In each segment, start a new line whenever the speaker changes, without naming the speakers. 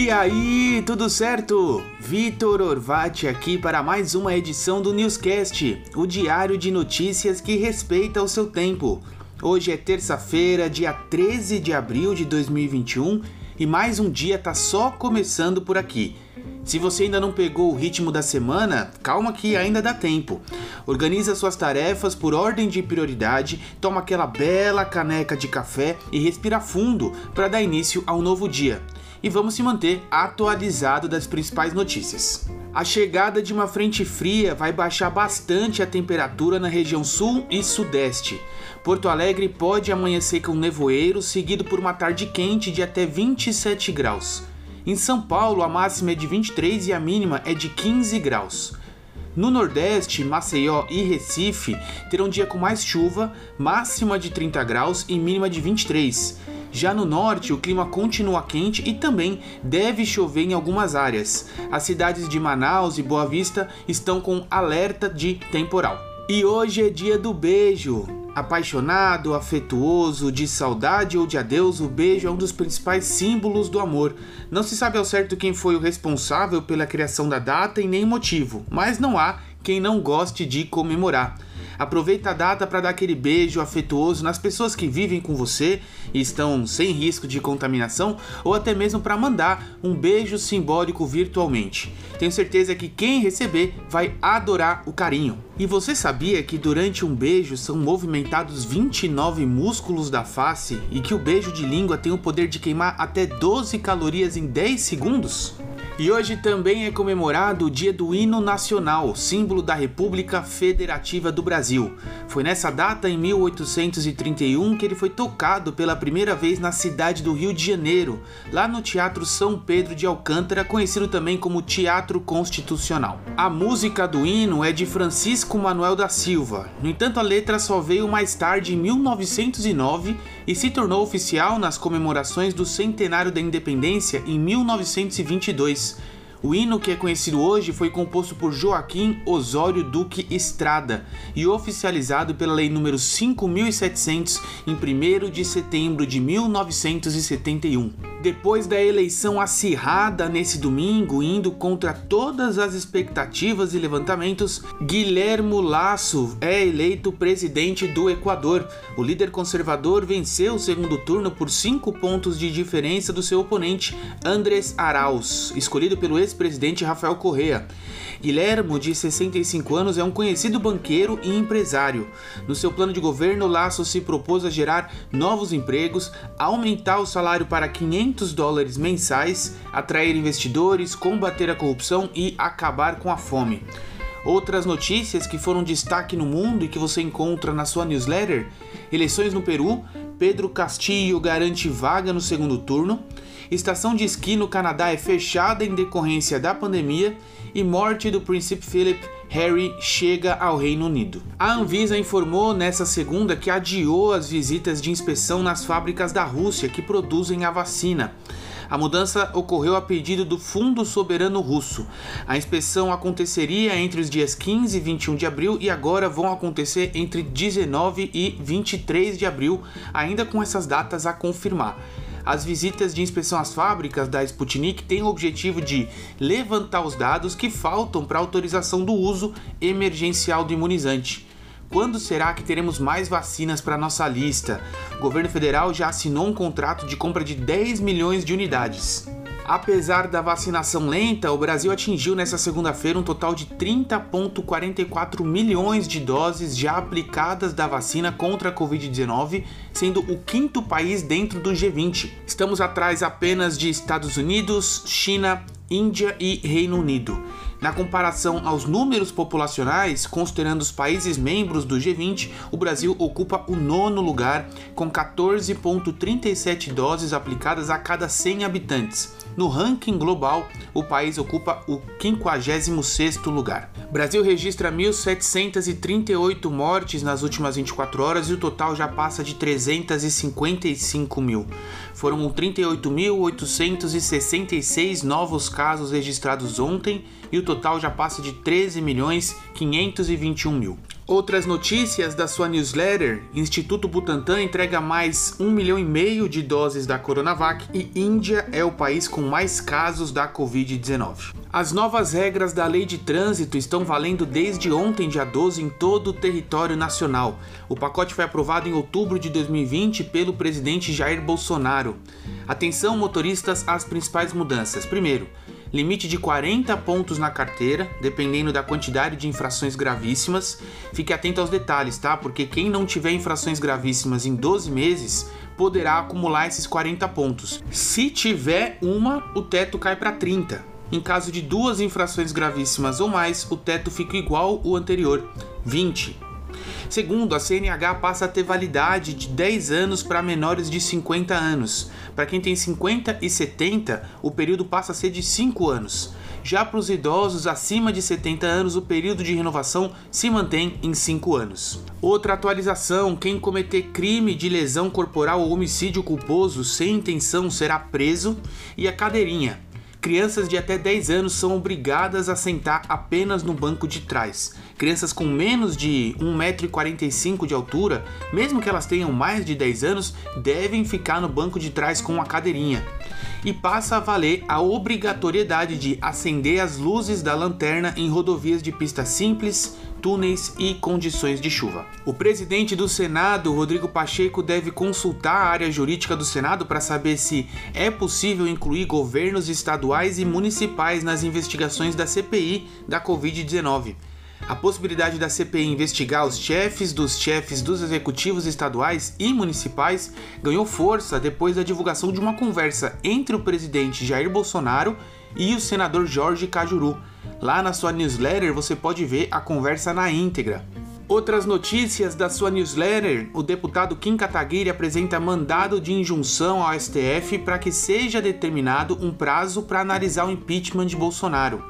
E aí, tudo certo? Vitor Orvati aqui para mais uma edição do Newscast, o diário de notícias que respeita o seu tempo. Hoje é terça-feira, dia 13 de abril de 2021 e mais um dia tá só começando por aqui. Se você ainda não pegou o ritmo da semana, calma que ainda dá tempo. Organiza suas tarefas por ordem de prioridade, toma aquela bela caneca de café e respira fundo para dar início ao novo dia. E vamos se manter atualizado das principais notícias. A chegada de uma frente fria vai baixar bastante a temperatura na região sul e sudeste. Porto Alegre pode amanhecer com nevoeiro, seguido por uma tarde quente de até 27 graus. Em São Paulo, a máxima é de 23 e a mínima é de 15 graus. No Nordeste, Maceió e Recife terão dia com mais chuva, máxima de 30 graus e mínima de 23. Já no norte, o clima continua quente e também deve chover em algumas áreas. As cidades de Manaus e Boa Vista estão com alerta de temporal. E hoje é dia do beijo. Apaixonado, afetuoso, de saudade ou de adeus, o beijo é um dos principais símbolos do amor. Não se sabe ao certo quem foi o responsável pela criação da data e nem motivo, mas não há quem não goste de comemorar. Aproveita a data para dar aquele beijo afetuoso nas pessoas que vivem com você e estão sem risco de contaminação, ou até mesmo para mandar um beijo simbólico virtualmente. Tenho certeza que quem receber vai adorar o carinho. E você sabia que durante um beijo são movimentados 29 músculos da face e que o beijo de língua tem o poder de queimar até 12 calorias em 10 segundos? E hoje também é comemorado o Dia do Hino Nacional, símbolo da República Federativa do Brasil. Foi nessa data, em 1831, que ele foi tocado pela primeira vez na cidade do Rio de Janeiro, lá no Teatro São Pedro de Alcântara, conhecido também como Teatro Constitucional. A música do hino é de Francisco Manuel da Silva. No entanto, a letra só veio mais tarde, em 1909, e se tornou oficial nas comemorações do centenário da independência em 1922. is O hino que é conhecido hoje foi composto por Joaquim Osório Duque Estrada e oficializado pela Lei nº 5700 em 1 de setembro de 1971. Depois da eleição acirrada nesse domingo, indo contra todas as expectativas e levantamentos, Guilhermo Lasso é eleito presidente do Equador. O líder conservador venceu o segundo turno por cinco pontos de diferença do seu oponente, Andrés Arauz, escolhido pelo ex-presidente Rafael Correa. Guilhermo, de 65 anos, é um conhecido banqueiro e empresário. No seu plano de governo, Lasso se propôs a gerar novos empregos, aumentar o salário para 500 dólares mensais, atrair investidores, combater a corrupção e acabar com a fome. Outras notícias que foram destaque no mundo e que você encontra na sua newsletter: eleições no Peru, Pedro Castillo garante vaga no segundo turno, estação de esqui no Canadá é fechada em decorrência da pandemia e morte do príncipe Philip, Harry chega ao Reino Unido. A Anvisa informou nessa segunda que adiou as visitas de inspeção nas fábricas da Rússia que produzem a vacina. A mudança ocorreu a pedido do Fundo Soberano Russo. A inspeção aconteceria entre os dias 15 e 21 de abril e agora vão acontecer entre 19 e 23 de abril, ainda com essas datas a confirmar. As visitas de inspeção às fábricas da Sputnik têm o objetivo de levantar os dados que faltam para autorização do uso emergencial do imunizante. Quando será que teremos mais vacinas para nossa lista? O governo federal já assinou um contrato de compra de 10 milhões de unidades. Apesar da vacinação lenta, o Brasil atingiu nesta segunda-feira um total de 30,44 milhões de doses já aplicadas da vacina contra a Covid-19, sendo o quinto país dentro do G20. Estamos atrás apenas de Estados Unidos, China, Índia e Reino Unido. Na comparação aos números populacionais, considerando os países membros do G20, o Brasil ocupa o nono lugar, com 14,37 doses aplicadas a cada 100 habitantes. No ranking global, o país ocupa o 56º lugar. Brasil registra 1.738 mortes nas últimas 24 horas e o total já passa de 355 mil. Foram 38.866 novos casos registrados ontem e o total já passa de 13 milhões 521 mil. Outras notícias da sua newsletter: Instituto Butantan entrega mais um milhão e meio de doses da Coronavac e Índia é o país com mais casos da Covid-19. As novas regras da lei de trânsito estão valendo desde ontem, dia 12, em todo o território nacional. O pacote foi aprovado em outubro de 2020 pelo presidente Jair Bolsonaro. Atenção, motoristas, às principais mudanças. Primeiro, limite de 40 pontos na carteira, dependendo da quantidade de infrações gravíssimas. Fique atento aos detalhes, tá? Porque quem não tiver infrações gravíssimas em 12 meses poderá acumular esses 40 pontos. Se tiver uma, o teto cai para 30. Em caso de duas infrações gravíssimas ou mais, o teto fica igual ao anterior, 20. Segundo, a CNH passa a ter validade de 10 anos para menores de 50 anos. Para quem tem 50 e 70, o período passa a ser de 5 anos. Já para os idosos acima de 70 anos, o período de renovação se mantém em 5 anos. Outra atualização: quem cometer crime de lesão corporal ou homicídio culposo sem intenção será preso e a cadeirinha Crianças de até 10 anos são obrigadas a sentar apenas no banco de trás. Crianças com menos de 1,45m de altura, mesmo que elas tenham mais de 10 anos, devem ficar no banco de trás com a cadeirinha. E passa a valer a obrigatoriedade de acender as luzes da lanterna em rodovias de pista simples, túneis e condições de chuva. O presidente do Senado, Rodrigo Pacheco, deve consultar a área jurídica do Senado para saber se é possível incluir governos estaduais e municipais nas investigações da CPI da Covid-19. A possibilidade da CPI investigar os chefes dos chefes dos executivos estaduais e municipais ganhou força depois da divulgação de uma conversa entre o presidente Jair Bolsonaro e o senador Jorge Cajuru Lá na sua newsletter você pode ver a conversa na íntegra. Outras notícias da sua newsletter: o deputado Kim Kataguiri apresenta mandado de injunção ao STF para que seja determinado um prazo para analisar o impeachment de Bolsonaro.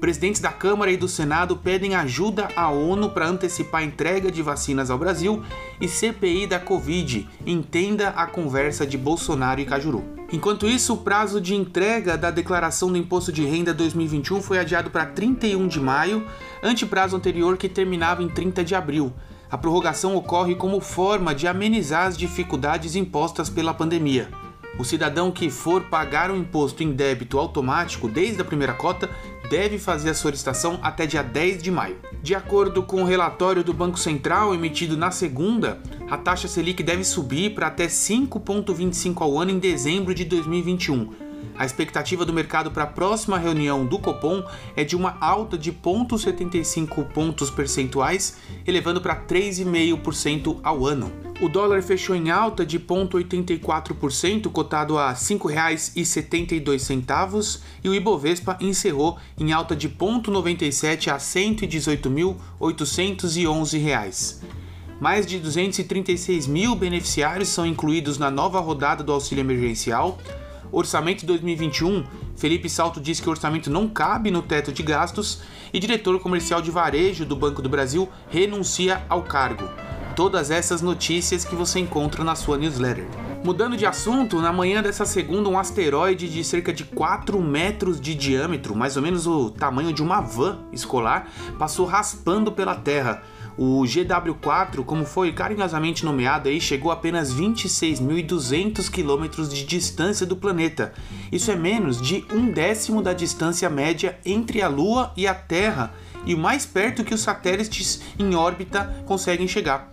Presidentes da Câmara e do Senado pedem ajuda à ONU para antecipar a entrega de vacinas ao Brasil e CPI da Covid entenda a conversa de Bolsonaro e Cajuru. Enquanto isso, o prazo de entrega da declaração do Imposto de Renda 2021 foi adiado para 31 de maio, ante prazo anterior que terminava em 30 de abril. A prorrogação ocorre como forma de amenizar as dificuldades impostas pela pandemia. O cidadão que for pagar o imposto em débito automático desde a primeira cota deve fazer a solicitação até dia 10 de maio. De acordo com o relatório do Banco Central emitido na segunda, a taxa Selic deve subir para até 5,25 ao ano em dezembro de 2021 a expectativa do mercado para a próxima reunião do Copom é de uma alta de 0,75 pontos percentuais, elevando para 3,5% ao ano. O dólar fechou em alta de 0,84%, cotado a R$ 5,72, e o Ibovespa encerrou em alta de 0,97 a R$ 118.811. Mais de 236 mil beneficiários são incluídos na nova rodada do auxílio emergencial. Orçamento 2021, Felipe Salto diz que o orçamento não cabe no teto de gastos e diretor comercial de varejo do Banco do Brasil renuncia ao cargo. Todas essas notícias que você encontra na sua newsletter. Mudando de assunto, na manhã dessa segunda, um asteroide de cerca de 4 metros de diâmetro, mais ou menos o tamanho de uma van escolar, passou raspando pela Terra o GW4, como foi carinhosamente nomeado aí, chegou a apenas 26.200 quilômetros de distância do planeta. Isso é menos de um décimo da distância média entre a Lua e a Terra e o mais perto que os satélites em órbita conseguem chegar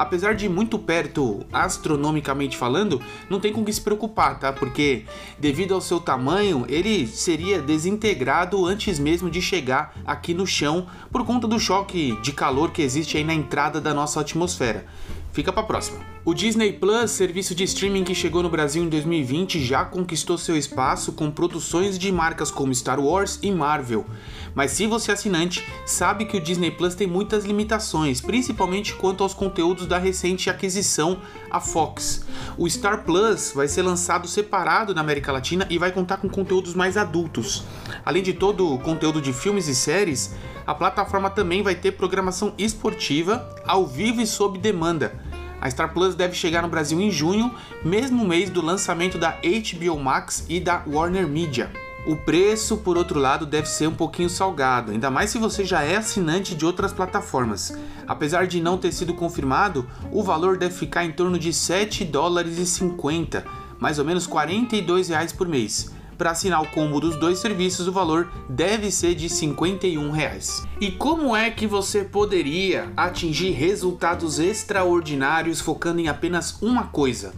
apesar de muito perto astronomicamente falando, não tem com que se preocupar, tá? Porque devido ao seu tamanho, ele seria desintegrado antes mesmo de chegar aqui no chão por conta do choque de calor que existe aí na entrada da nossa atmosfera. Fica para próxima. O Disney Plus, serviço de streaming que chegou no Brasil em 2020, já conquistou seu espaço com produções de marcas como Star Wars e Marvel. Mas se você é assinante, sabe que o Disney Plus tem muitas limitações, principalmente quanto aos conteúdos da recente aquisição a Fox. O Star Plus vai ser lançado separado na América Latina e vai contar com conteúdos mais adultos. Além de todo o conteúdo de filmes e séries, a plataforma também vai ter programação esportiva, ao vivo e sob demanda. A Star Plus deve chegar no Brasil em junho, mesmo mês do lançamento da HBO Max e da Warner Media. O preço, por outro lado, deve ser um pouquinho salgado, ainda mais se você já é assinante de outras plataformas. Apesar de não ter sido confirmado, o valor deve ficar em torno de 7 dólares e 50, mais ou menos 42 reais por mês. Para assinar o combo dos dois serviços, o valor deve ser de 51 reais. E como é que você poderia atingir resultados extraordinários focando em apenas uma coisa?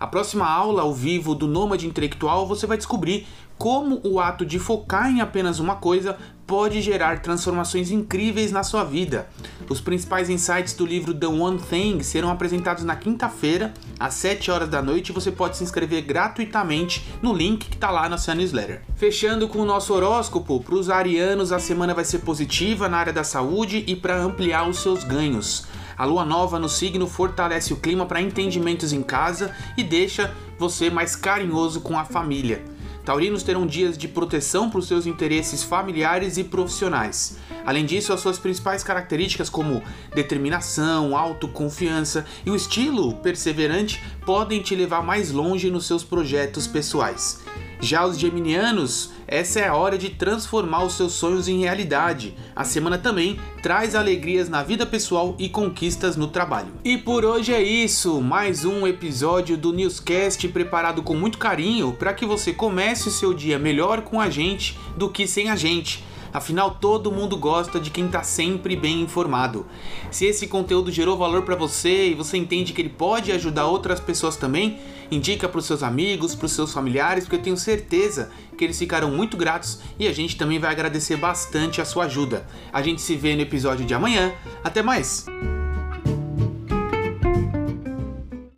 A próxima aula ao vivo do Nômade Intelectual você vai descobrir como o ato de focar em apenas uma coisa pode gerar transformações incríveis na sua vida. Os principais insights do livro The One Thing serão apresentados na quinta-feira, às 7 horas da noite, e você pode se inscrever gratuitamente no link que está lá na sua newsletter. Fechando com o nosso horóscopo, para os arianos a semana vai ser positiva na área da saúde e para ampliar os seus ganhos. A lua nova no signo fortalece o clima para entendimentos em casa e deixa você mais carinhoso com a família. Taurinos terão dias de proteção para os seus interesses familiares e profissionais. Além disso, as suas principais características, como determinação, autoconfiança e o estilo perseverante, podem te levar mais longe nos seus projetos pessoais. Já os geminianos, essa é a hora de transformar os seus sonhos em realidade. A semana também traz alegrias na vida pessoal e conquistas no trabalho. E por hoje é isso, mais um episódio do Newscast preparado com muito carinho para que você comece o seu dia melhor com a gente do que sem a gente. Afinal, todo mundo gosta de quem está sempre bem informado. Se esse conteúdo gerou valor para você e você entende que ele pode ajudar outras pessoas também, indica para os seus amigos, para os seus familiares, porque eu tenho certeza que eles ficarão muito gratos e a gente também vai agradecer bastante a sua ajuda. A gente se vê no episódio de amanhã. Até mais!